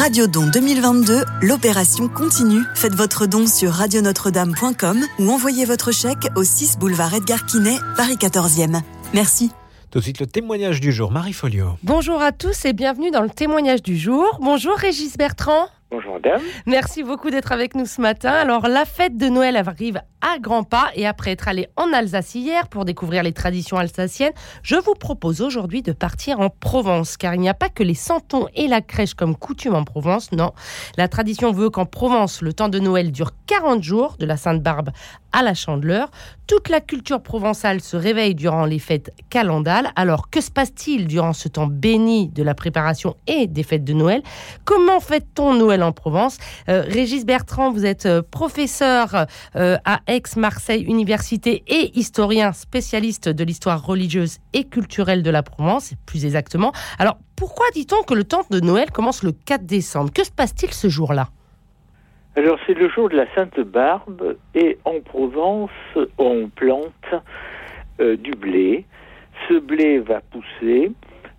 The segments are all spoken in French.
Radio Don 2022, l'opération continue. Faites votre don sur radionotre-dame.com ou envoyez votre chèque au 6 boulevard Edgar Quinet, Paris 14e. Merci. Tout de suite, le témoignage du jour, Marie Folio. Bonjour à tous et bienvenue dans le témoignage du jour. Bonjour Régis Bertrand. Bonjour madame. Merci beaucoup d'être avec nous ce matin. Alors la fête de Noël arrive à grands pas et après être allé en Alsace hier pour découvrir les traditions alsaciennes, je vous propose aujourd'hui de partir en Provence car il n'y a pas que les santons et la crèche comme coutume en Provence, non. La tradition veut qu'en Provence, le temps de Noël dure 40 jours, de la Sainte-Barbe à la Chandeleur. Toute la culture provençale se réveille durant les fêtes calendales. Alors que se passe-t-il durant ce temps béni de la préparation et des fêtes de Noël? Comment fête-t-on Noël en Provence? Euh, Régis Bertrand, vous êtes euh, professeur euh, à Aix-Marseille Université et historien spécialiste de l'histoire religieuse et culturelle de la Provence, plus exactement. Alors pourquoi dit-on que le temps de Noël commence le 4 décembre? Que se passe-t-il ce jour-là? Alors c'est le jour de la Sainte Barbe et en Provence on plante euh, du blé. Ce blé va pousser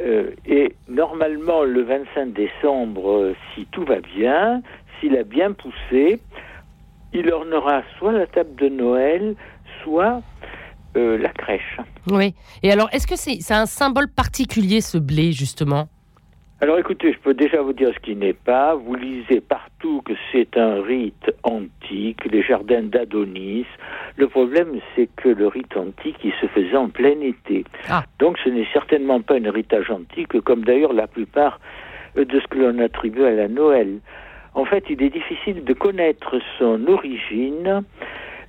euh, et normalement le 25 décembre, si tout va bien, s'il a bien poussé, il ornera soit la table de Noël, soit euh, la crèche. Oui. Et alors est-ce que c'est un symbole particulier ce blé justement? Alors écoutez, je peux déjà vous dire ce qui n'est pas. Vous lisez partout que c'est un rite antique, les jardins d'Adonis. Le problème, c'est que le rite antique, il se faisait en plein été. Ah. Donc ce n'est certainement pas un héritage antique, comme d'ailleurs la plupart de ce que l'on attribue à la Noël. En fait, il est difficile de connaître son origine.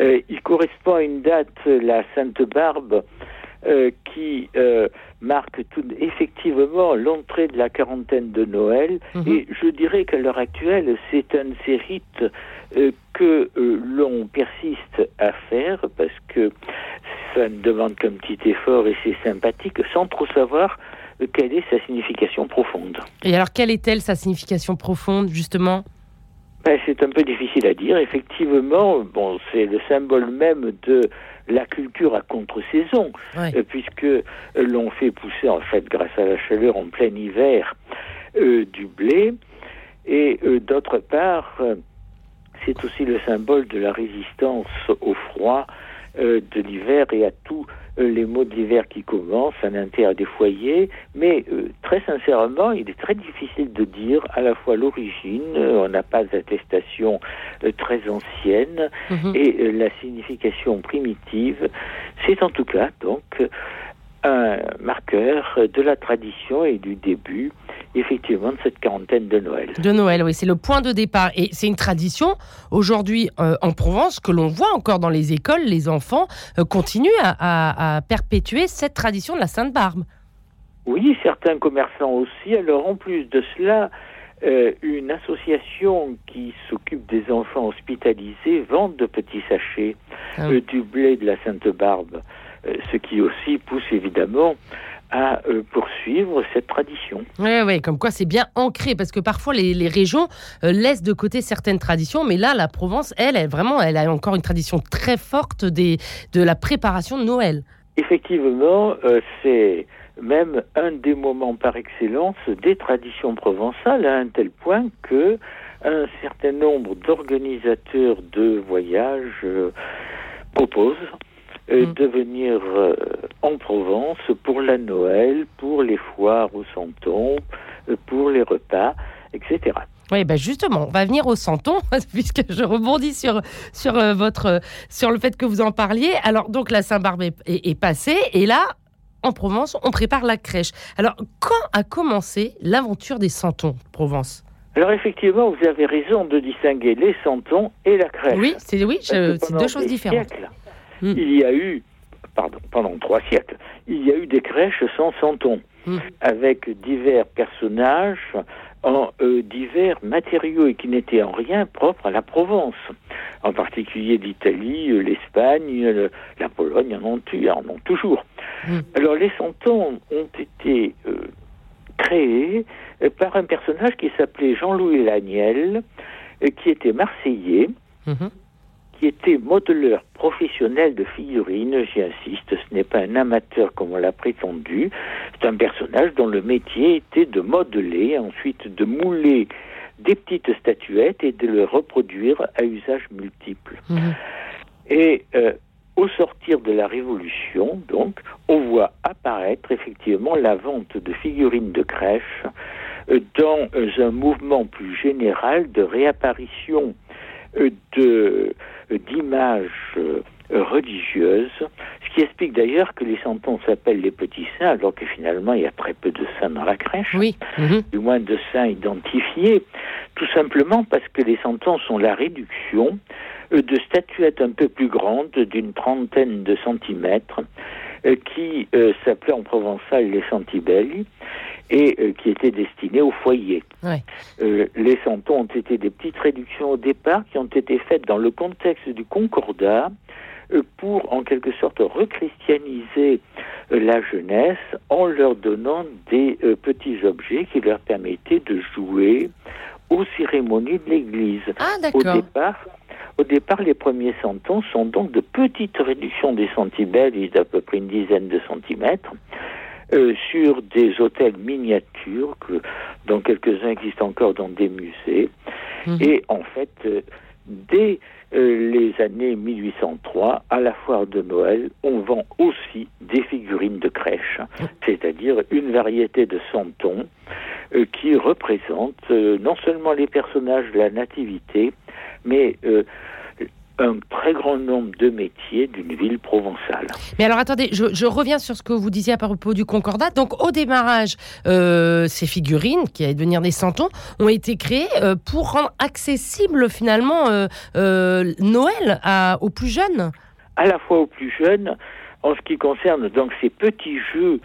Euh, il correspond à une date, la Sainte Barbe, euh, qui euh, marque tout, effectivement l'entrée de la quarantaine de Noël. Mhm. Et je dirais qu'à l'heure actuelle, c'est un de ces rites euh, que l'on persiste à faire parce que ça ne demande qu'un petit effort et c'est sympathique sans trop savoir quelle est sa signification profonde. Et alors, quelle est-elle sa signification profonde, justement? Ben, C'est un peu difficile à dire. Effectivement, bon, c'est le symbole même de la culture à contre-saison, euh, puisque euh, l'on fait pousser, en fait, grâce à la chaleur en plein hiver, euh, du blé, et euh, d'autre part, euh, c'est aussi le symbole de la résistance au froid de l'hiver et à euh, les maux de l'hiver qui commencent à l'intérieur des foyers. Mais euh, très sincèrement, il est très difficile de dire à la fois l'origine, euh, on n'a pas d'attestation euh, très ancienne, Mhm. et euh, la signification primitive, c'est en tout cas donc euh, un marqueur de la tradition et du début, effectivement, de cette quarantaine de Noël. De Noël, oui, c'est le point de départ. Et c'est une tradition, aujourd'hui, euh, en Provence, que l'on voit encore dans les écoles, les enfants euh, continuent à, à- à perpétuer cette tradition de la Sainte Barbe. Oui, certains commerçants aussi. Alors en plus de cela, euh, une association qui s'occupe des enfants hospitalisés vend de petits sachets Ah. du blé de la Sainte Barbe, euh, ce qui aussi pousse évidemment à euh, poursuivre cette tradition. Oui, oui, comme quoi c'est bien ancré, parce que parfois les, les régions euh, laissent de côté certaines traditions, mais là, la Provence, elle, elle, vraiment, elle a encore une tradition très forte des, de la préparation de Noël. Effectivement, euh, c'est même un des moments par excellence des traditions provençales, à un tel point que un certain nombre d'organisateurs de voyages euh, proposent euh, Mm. de venir euh, en Provence pour la Noël, pour les foires au Santon, euh, pour les repas, etc. Oui, ben justement, on va venir au Santon, puisque je rebondis sur, sur, votre, sur le fait que vous en parliez. Alors, donc, la Saint-Barbe est, est- est passée, et là, en Provence, on prépare la crèche. Alors, quand a commencé l'aventure des Santons, de Provence? Alors effectivement, vous avez raison de distinguer les Santons et la crèche. Oui, c'est oui, c'est deux choses différentes. siècles, Mm. Il y a eu, pardon, pendant trois siècles, il y a eu des crèches sans santon, Mm. avec divers personnages en euh, divers matériaux et qui n'étaient en rien propres à la Provence. En particulier l'Italie, euh, l'Espagne, euh, la Pologne en ont, eu- en ont toujours. Mm. Alors les santons ont été euh, créés par un personnage qui s'appelait Jean-Louis Laniel, euh, qui était marseillais Mhm. Qui était modeleur professionnel de figurines, j'y insiste, ce n'est pas un amateur comme on l'a prétendu, c'est un personnage dont le métier était de modeler, ensuite de mouler des petites statuettes et de les reproduire à usage multiple. Mhm. Et euh, au sortir de la Révolution, donc, on voit apparaître effectivement la vente de figurines de crèche euh, dans euh, un mouvement plus général de réapparition de d'images euh, religieuses, ce qui explique d'ailleurs que les santons s'appellent les petits saints, alors que finalement il y a très peu de saints dans la crèche Oui. Mhm. du moins de saints identifiés, tout simplement parce que les santons sont la réduction euh, de statuettes un peu plus grandes, d'une trentaine de centimètres, euh, qui euh, s'appelaient en provençal les santibelli et euh, qui étaient destinées au foyer. Ouais. Euh, les santons ont été des petites réductions au départ qui ont été faites dans le contexte du concordat euh, pour en quelque sorte rechristianiser la jeunesse en leur donnant des petits objets qui leur permettaient de jouer aux cérémonies de l'Église. Ah, Au d'accord. départ, au départ, les premiers santons sont donc de petites réductions des centibelles d'à peu près une dizaine de centimètres euh, sur des hôtels miniatures que, dont quelques-uns existent encore dans des musées. Mhm. Et en fait, euh, dès euh, les années 1803, à la foire de Noël, on vend aussi des figurines de crèche, c'est-à-dire une variété de santons euh, qui représentent euh, non seulement les personnages de la nativité, mais euh, un très grand nombre de métiers d'une ville provençale. Mais alors attendez, je, je reviens sur ce que vous disiez à propos du Concordat. Donc au démarrage, euh, ces figurines, qui allaient devenir des santons, ont été créées euh, pour rendre accessible finalement euh, Noël à- aux plus jeunes. à la fois aux plus jeunes, en ce qui concerne donc ces petits jeux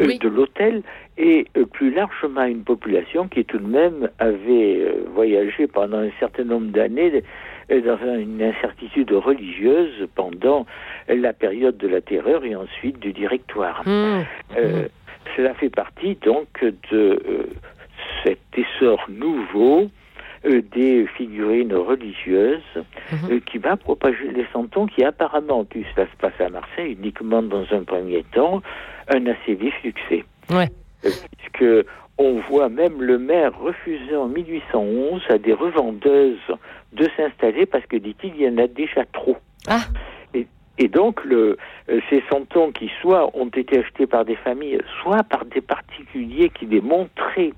Oui. de l'hôtel, et plus largement une population qui tout de même avait voyagé pendant un certain nombre d'années dans un- une incertitude religieuse pendant la période de la terreur et ensuite du directoire. Mmh. Euh, cela fait partie donc de euh, cet essor nouveau euh, des figurines religieuses euh, qui va propager les santons qui apparemment, puis cela se passe à Marseille uniquement dans un premier temps, un assez vif succès. Ouais. Euh, puisque on voit même le maire refuser en 1811 à des revendeuses de s'installer parce que, dit-il, il y en a déjà trop. Ah. Et, et donc, le, euh, ces santons qui soit ont été achetés par des familles, soit par des particuliers qui les montraient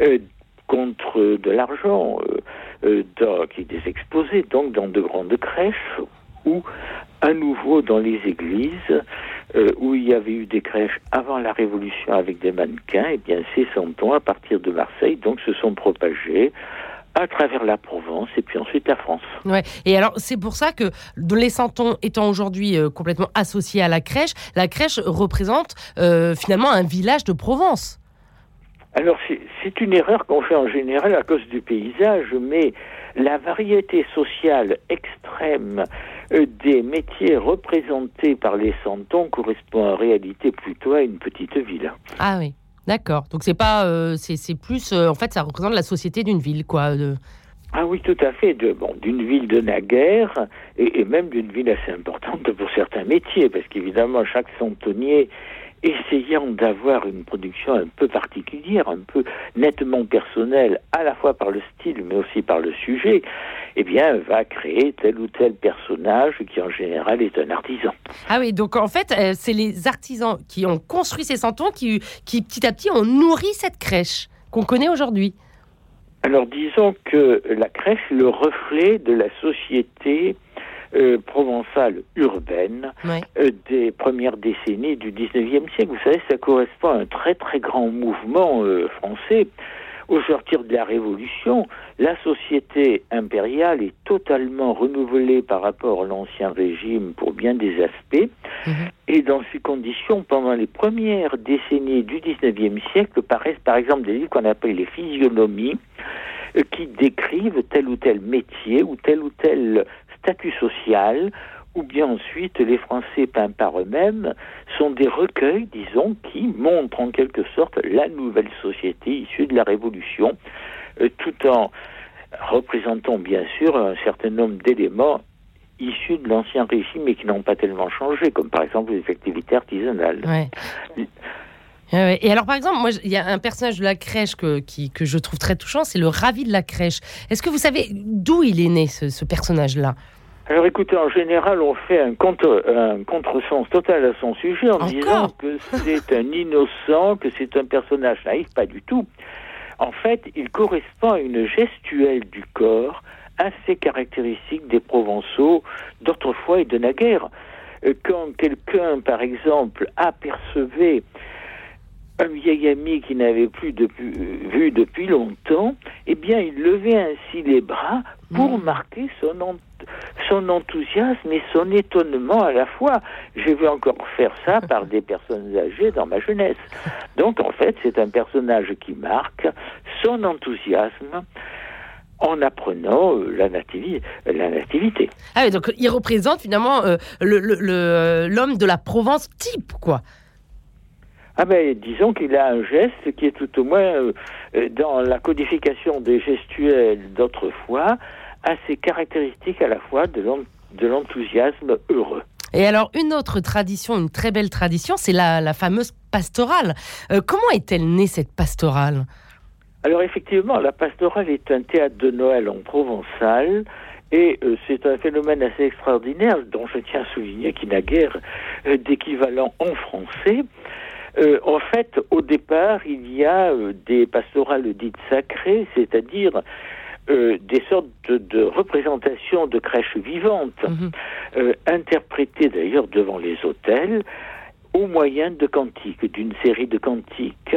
euh, contre de l'argent, euh, euh, qui les exposaient donc dans de grandes crèches ou à nouveau dans les églises euh, où il y avait eu des crèches avant la Révolution avec des mannequins, et bien ces santons à partir de Marseille donc se sont propagés à travers la Provence et puis ensuite la France. Ouais. Et alors, c'est pour ça que les santons étant aujourd'hui euh, complètement associés à la crèche, la crèche représente euh, finalement un village de Provence. Alors c'est- une erreur qu'on fait en général à cause du paysage, mais la variété sociale extrême des métiers représentés par les santons correspond en réalité plutôt à une petite ville. Ah oui, d'accord. Donc c'est pas, euh, c'est c'est plus, euh, en fait, ça représente la société d'une ville, quoi. de- Ah oui, tout à fait, de, bon, d'une ville de naguère et, et même d'une ville assez importante pour certains métiers, parce qu'évidemment chaque santonnier essayant d'avoir une production un peu particulière, un peu nettement personnelle, à la fois par le style mais aussi par le sujet, eh bien va créer tel ou tel personnage qui en général est un artisan. Ah oui, donc en fait, euh, c'est les artisans qui ont construit ces santons qui, qui petit à petit ont nourri cette crèche qu'on connaît aujourd'hui. Alors disons que la crèche est le reflet de la société euh, provençale urbaine euh, des premières décennies du 19e siècle. Vous savez, ça correspond à un très très grand mouvement euh, français. Au sortir de la Révolution, la société impériale est totalement renouvelée par rapport à l'ancien régime pour bien des aspects. Mhm. Et dans ces conditions, pendant les premières décennies du 19e siècle, paraissent par exemple des livres qu'on appelle les physionomies, euh, qui décrivent tel ou tel métier ou tel ou tel statut social, ou bien ensuite les Français peints par eux-mêmes sont des recueils, disons, qui montrent en quelque sorte la nouvelle société issue de la Révolution, euh, tout en représentant bien sûr un certain nombre d'éléments issus de l'ancien régime et qui n'ont pas tellement changé, comme par exemple les activités artisanales. Et alors, par exemple, moi, il y a un personnage de la crèche que, qui, que je trouve très touchant, c'est le ravi de la crèche. Est-ce que vous savez d'où il est né, ce, personnage-là? Alors écoutez, en général, on fait un, contre, un contresens total à son sujet en disant que c'est un innocent, que c'est un personnage naïf, pas du tout. En fait, il correspond à une gestuelle du corps assez caractéristique des Provençaux d'autrefois et de naguère. Euh, quand quelqu'un, par exemple, apercevait un vieil ami qui n'avait plus depuis, euh, vu depuis longtemps, eh bien, il levait ainsi les bras pour mmh. marquer son, son enthousiasme et son étonnement à la fois. J'ai vu encore faire ça par des personnes âgées dans ma jeunesse. Donc, en fait, c'est un personnage qui marque son enthousiasme en apprenant euh, la, la nativité. Ah oui, donc il représente finalement euh, l'homme de la Provence type, quoi. Ah ben, disons qu'il a un geste qui est tout au moins euh, dans la codification des gestuels d'autrefois, assez caractéristique à la fois de l'enthousiasme heureux. Et alors, une autre tradition, une très belle tradition, c'est la, la, fameuse pastorale. comment est-elle née, cette pastorale? Alors effectivement, la pastorale est un théâtre de Noël en provençal. Et euh, c'est un phénomène assez extraordinaire dont je tiens à souligner qu'il n'a guère euh, d'équivalent en français. Euh, en fait, au départ, il y a des pastorales dites sacrées, c'est-à-dire des sortes de, représentations de crèches vivantes, mhm. interprétées d'ailleurs devant les hôtels, au moyen de cantiques, d'une série de cantiques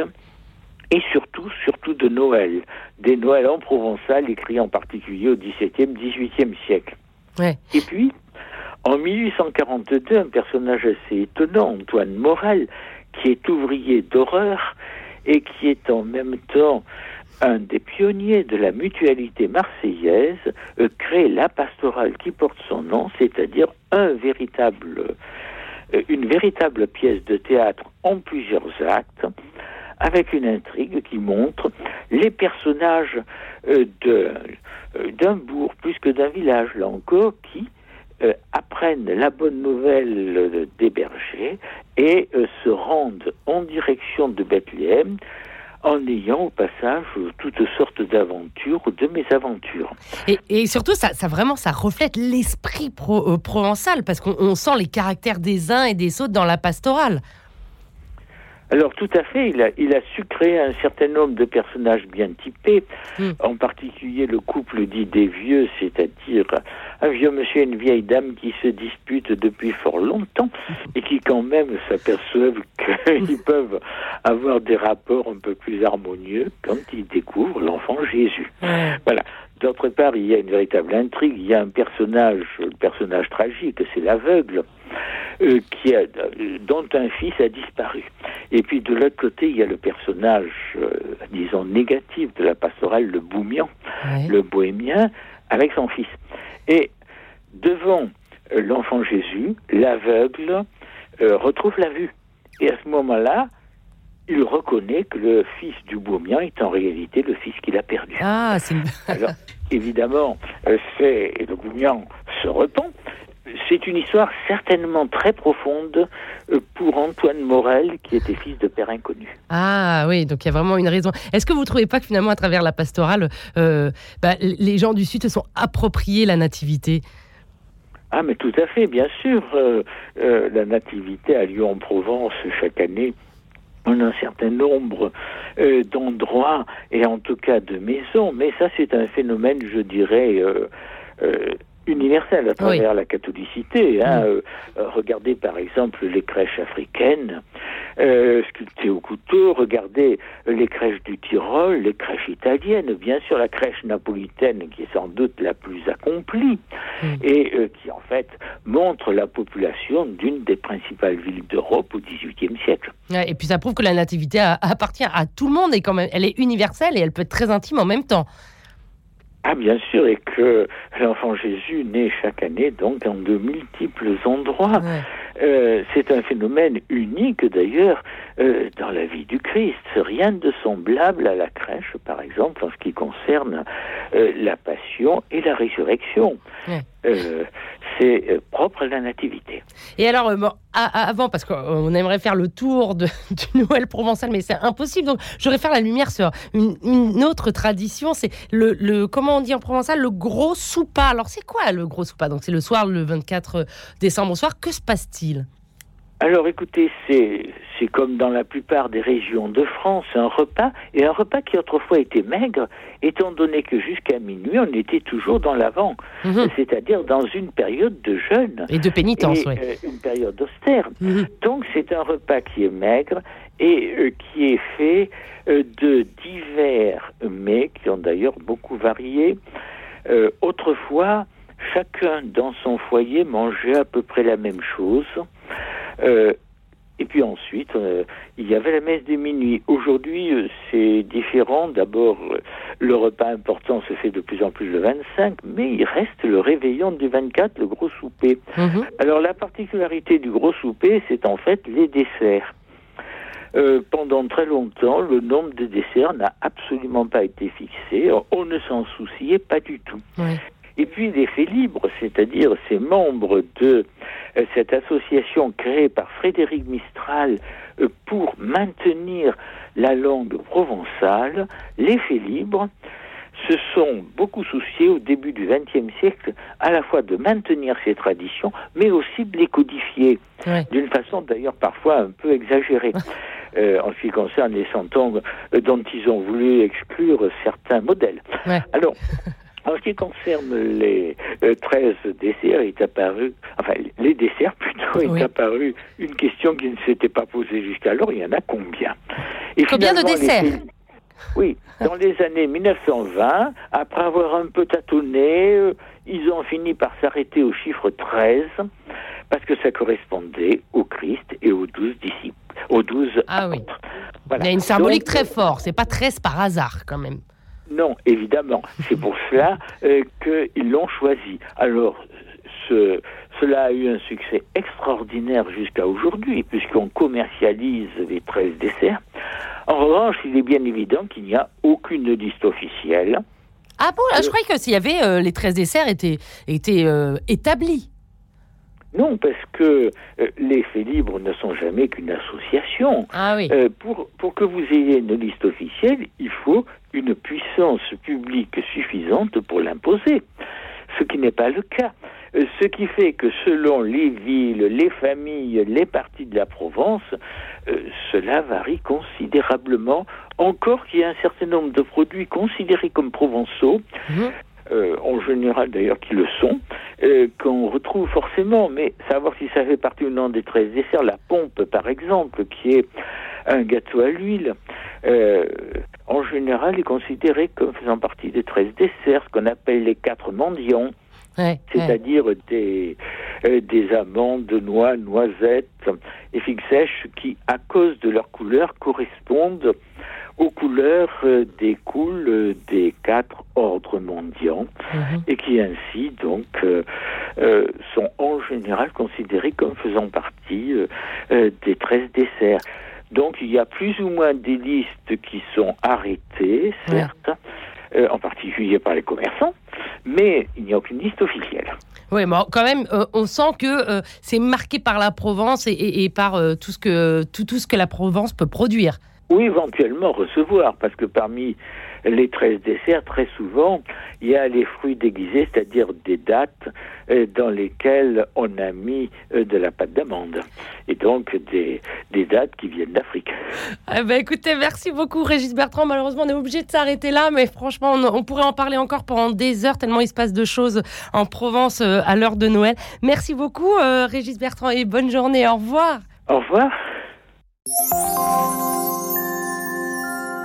et surtout, surtout de Noël, des Noëls en provençal écrits en particulier au XVIIe, XVIIIe siècle. Et puis, en 1842, un personnage assez étonnant, Antoine Morel, qui est ouvrier d'horreur et qui est en même temps un des pionniers de la mutualité marseillaise, euh, crée la pastorale qui porte son nom, c'est-à-dire euh, une véritable pièce de théâtre en plusieurs actes, avec une intrigue qui montre les personnages euh, d'un bourg plus que d'un village, là encore, qui euh, apprennent la bonne nouvelle des bergers et se rendent en direction de Bethléem en ayant au passage toutes sortes d'aventures ou de mésaventures. Et, et surtout, ça, vraiment, ça reflète l'esprit provençal, parce qu'on sent les caractères des uns et des autres dans la pastorale. Alors tout à fait, il a, il a su créer un certain nombre de personnages bien typés, hmm. en particulier le couple dit des vieux, c'est-à-dire un vieux monsieur et une vieille dame qui se disputent depuis fort longtemps et qui quand même s'aperçoivent qu'ils peuvent avoir des rapports un peu plus harmonieux quand ils découvrent l'enfant Jésus. Voilà. D'autre part, il y a une véritable intrigue, il y a un personnage, le personnage tragique, c'est l'aveugle, euh, qui a, euh, dont un fils a disparu. Et puis de l'autre côté, il y a le personnage, euh, disons, négatif de la pastorale, le boumian, le bohémien, avec son fils. Et devant l'enfant Jésus, l'aveugle retrouve la vue. Et à ce moment-là, il reconnaît que le fils du bohémien est en réalité le fils qu'il a perdu. Ah, c'est... Alors, évidemment, c'est, le bohémien se repent, c'est une histoire certainement très profonde euh, pour Antoine Morel, qui était fils de père inconnu. Ah oui, donc il y a vraiment une raison. Est-ce que vous ne trouvez pas que finalement, à travers la pastorale, euh, bah, les gens du Sud se sont appropriés la nativité? Ah, mais tout à fait, bien sûr. Euh, la nativité a lieu en Provence chaque année un certain nombre d'endroits et en tout cas de maisons, mais ça c'est un phénomène, je dirais, universelle à travers la catholicité. Hein. Euh, euh, regardez par exemple les crèches africaines euh, sculptées au couteau, regardez les crèches du Tyrol, les crèches italiennes, bien sûr la crèche napolitaine qui est sans doute la plus accomplie mm. et qui en fait montre la population d'une des principales villes d'Europe au XVIIIe. Et puis ça prouve que la nativité appartient à tout le monde et quand même elle est universelle et elle peut être très intime en même temps. Ah bien sûr, et que l'enfant Jésus naît chaque année donc en de multiples endroits. Euh, c'est un phénomène unique d'ailleurs euh, dans la vie du Christ. Rien de semblable à la crèche, par exemple, en ce qui concerne euh, la passion et la résurrection. c'est euh, propre à la nativité. Et alors, euh, avant, parce qu'on aimerait faire le tour de, du Noël provençal, mais c'est impossible. Donc, j'aurais faire la lumière sur une, autre tradition. C'est le, le, comment on dit en provençal, le gros soupa. Alors, c'est quoi le gros soupa? Donc, c'est le soir, le 24 décembre au soir. Que se passe-t-il? Alors écoutez, c'est c'est comme dans la plupart des régions de France, un repas, et un repas qui autrefois était maigre, étant donné que jusqu'à minuit, on était toujours dans l'avant, mhm. c'est-à-dire dans une période de jeûne. Et de pénitence, oui. Euh, une période austère. Mhm. Donc c'est un repas qui est maigre et euh, qui est fait euh, de divers mets, qui ont d'ailleurs beaucoup varié. autrefois, chacun dans son foyer mangeait à peu près la même chose. Euh, et puis ensuite, euh, il y avait la messe de minuit. Aujourd'hui, euh, c'est différent. D'abord, le repas important se fait de plus en plus le 25, mais il reste le réveillon du 24, le gros souper. Mhm. Alors la particularité du gros souper, c'est en fait les desserts. pendant très longtemps, le nombre de desserts n'a absolument pas été fixé. On ne s'en souciait pas du tout. Et puis les faits libres, c'est-à-dire ces membres de euh, cette association créée par Frédéric Mistral euh, pour maintenir la langue provençale, les faits libres, se sont beaucoup souciés au début du XXe siècle à la fois de maintenir ces traditions, mais aussi de les codifier, d'une façon d'ailleurs parfois un peu exagérée. Euh, en ce qui concerne les centons dont ils ont voulu exclure certains modèles. Alors, en ce qui concerne les 13 euh, desserts, il est apparu, enfin les desserts plutôt, est apparu une question qui ne s'était pas posée jusqu'alors, il y en a combien? Et Combien de desserts? Oui, dans les années 1920, après avoir un peu tâtonné, euh, ils ont fini par s'arrêter au chiffre 13 parce que ça correspondait au Christ et aux douze disciples, aux douze ah, Oui. Il y a une symbolique très forte, c'est pas 13 par hasard quand même. Non, évidemment. C'est pour cela euh, qu'ils l'ont choisi. Alors, cela a eu un succès extraordinaire jusqu'à aujourd'hui, puisqu'on commercialise les 13 desserts. En revanche, il est bien évident qu'il n'y a aucune liste officielle. Ah bon? Je croyais que s'il y avait euh, les 13 desserts étaient, étaient euh, établis. Non, parce que euh, les faits libres ne sont jamais qu'une association. Ah oui. Euh, pour, pour que vous ayez une liste officielle, il faut une puissance publique suffisante pour l'imposer, ce qui n'est pas le cas. Euh, ce qui fait que selon les villes, les familles, les parties de la Provence, cela varie considérablement. Encore qu'il y a un certain nombre de produits considérés comme provençaux, mmh. Euh, en général d'ailleurs qui le sont, euh, qu'on retrouve forcément, mais savoir si ça fait partie ou non des 13 desserts, la pompe par exemple, qui est un gâteau à l'huile, euh, en général est considéré comme faisant partie des 13 desserts, ce qu'on appelle les quatre mendiants. c'est-à-dire des, des amandes, noix, noisettes et figues sèches qui, à cause de leur couleur, correspondent aux couleurs euh, découlent euh, des quatre ordres mondiaux mhm. et qui ainsi donc euh, sont en général considérés comme faisant partie des 13 desserts. Donc il y a plus ou moins des listes qui sont arrêtées, certes, en particulier par les commerçants, mais il n'y a aucune liste officielle. Oui, mais quand même, on sent que c'est marqué par la Provence et, par tout, ce que, tout, tout ce que la Provence peut produire ou éventuellement recevoir, parce que parmi les 13 desserts, très souvent, il y a les fruits déguisés, c'est-à-dire des dates euh, dans lesquelles on a mis euh, de la pâte d'amande. Et donc des, des dates qui viennent d'Afrique. Eh ben, écoutez, merci beaucoup Régis Bertrand. Malheureusement, on est obligé de s'arrêter là, mais franchement, on, pourrait en parler encore pendant des heures, tellement il se passe de choses en Provence euh, à l'heure de Noël. Merci beaucoup Régis Bertrand et bonne journée. Au revoir. Au revoir.